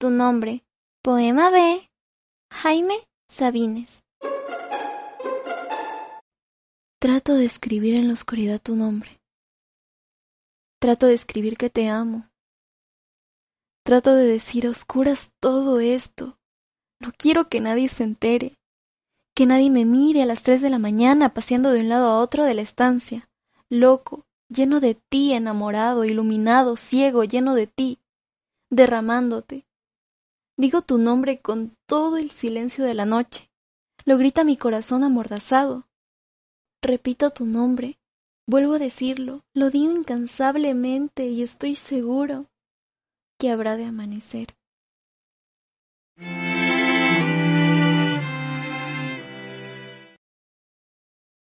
Tu nombre. Poema de Jaime Sabines. Trato de escribir en la oscuridad tu nombre. Trato de escribir que te amo. Trato de decir a oscuras todo esto. No quiero que nadie se entere. Que nadie me mire a las tres de la mañana paseando de un lado a otro de la estancia, loco, lleno de ti, enamorado, iluminado, ciego, lleno de ti, derramándote. Digo tu nombre con todo el silencio de la noche. Lo grita mi corazón amordazado. Repito tu nombre, vuelvo a decirlo, lo digo incansablemente y estoy seguro que habrá de amanecer.